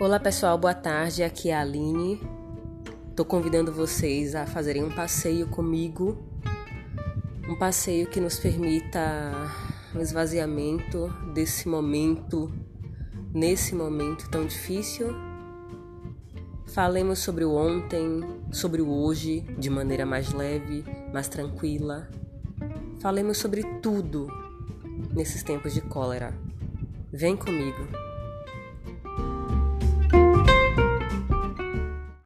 Olá pessoal, boa tarde. Aqui é a Aline. Estou convidando vocês a fazerem um passeio comigo. Um passeio que nos permita o esvaziamento desse momento, nesse momento tão difícil. Falemos sobre o ontem, sobre o hoje de maneira mais leve, mais tranquila. Falemos sobre tudo nesses tempos de cólera. Vem comigo.